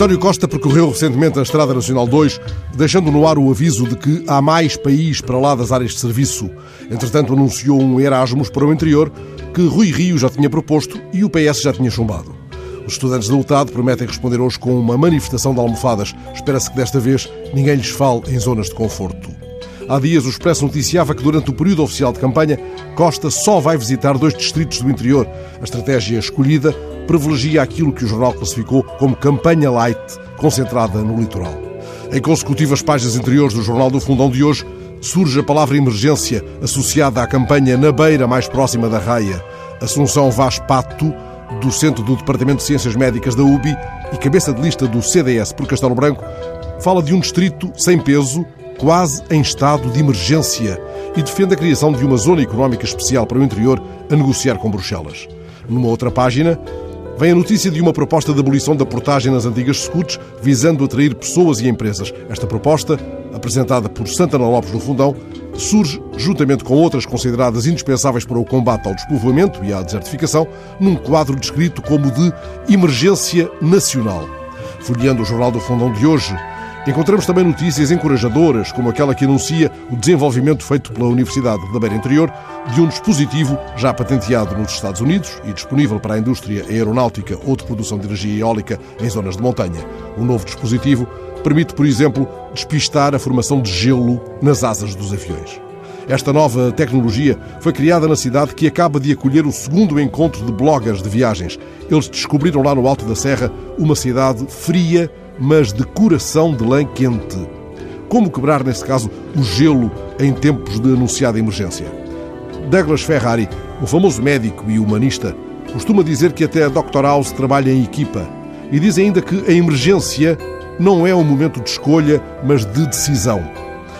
António Costa percorreu recentemente a Estrada Nacional 2, deixando no ar o aviso de que há mais país para lá das áreas de serviço. Entretanto, anunciou um Erasmus para o interior que Rui Rio já tinha proposto e o PS já tinha chumbado. Os estudantes da UTAD prometem responder hoje com uma manifestação de almofadas. Espera-se que desta vez ninguém lhes fale em zonas de conforto. Há dias o Expresso noticiava que durante o período oficial de campanha, Costa só vai visitar dois distritos do interior. A estratégia escolhida privilegia aquilo que o jornal classificou como campanha light, concentrada no litoral. Em consecutivas páginas interiores do Jornal do Fundão de hoje, surge a palavra emergência, associada à campanha na beira mais próxima da raia. Assunção Vaz Pato, do Centro do Departamento de Ciências Médicas da UBI e cabeça de lista do CDS por Castelo Branco, fala de um distrito sem peso, quase em estado de emergência, e defende a criação de uma zona económica especial para o interior a negociar com Bruxelas. Numa outra página, vem a notícia de uma proposta de abolição da portagem nas antigas scouts, visando atrair pessoas e empresas. Esta proposta, apresentada por Santana Lopes no Fundão, surge, juntamente com outras consideradas indispensáveis para o combate ao despovoamento e à desertificação, num quadro descrito como de emergência nacional. Folheando o Jornal do Fundão de hoje, Encontramos também notícias encorajadoras, como aquela que anuncia o desenvolvimento feito pela Universidade da Beira Interior de um dispositivo já patenteado nos Estados Unidos e disponível para a indústria aeronáutica ou de produção de energia eólica em zonas de montanha. O novo dispositivo permite, por exemplo, despistar a formação de gelo nas asas dos aviões. Esta nova tecnologia foi criada na cidade que acaba de acolher o segundo encontro de bloggers de viagens. Eles descobriram lá no alto da serra uma cidade fria mas de coração de lã quente. Como quebrar, nesse caso, o gelo em tempos de anunciada emergência? Douglas Ferrari, o famoso médico e humanista, costuma dizer que até a Dr. House trabalha em equipa e diz ainda que a emergência não é um momento de escolha, mas de decisão.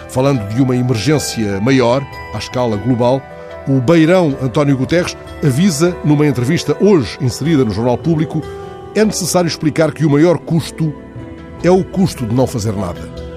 Falando de uma emergência maior, à escala global, o beirão António Guterres avisa, numa entrevista hoje inserida no Jornal Público, é necessário explicar que o maior custo é o custo de não fazer nada.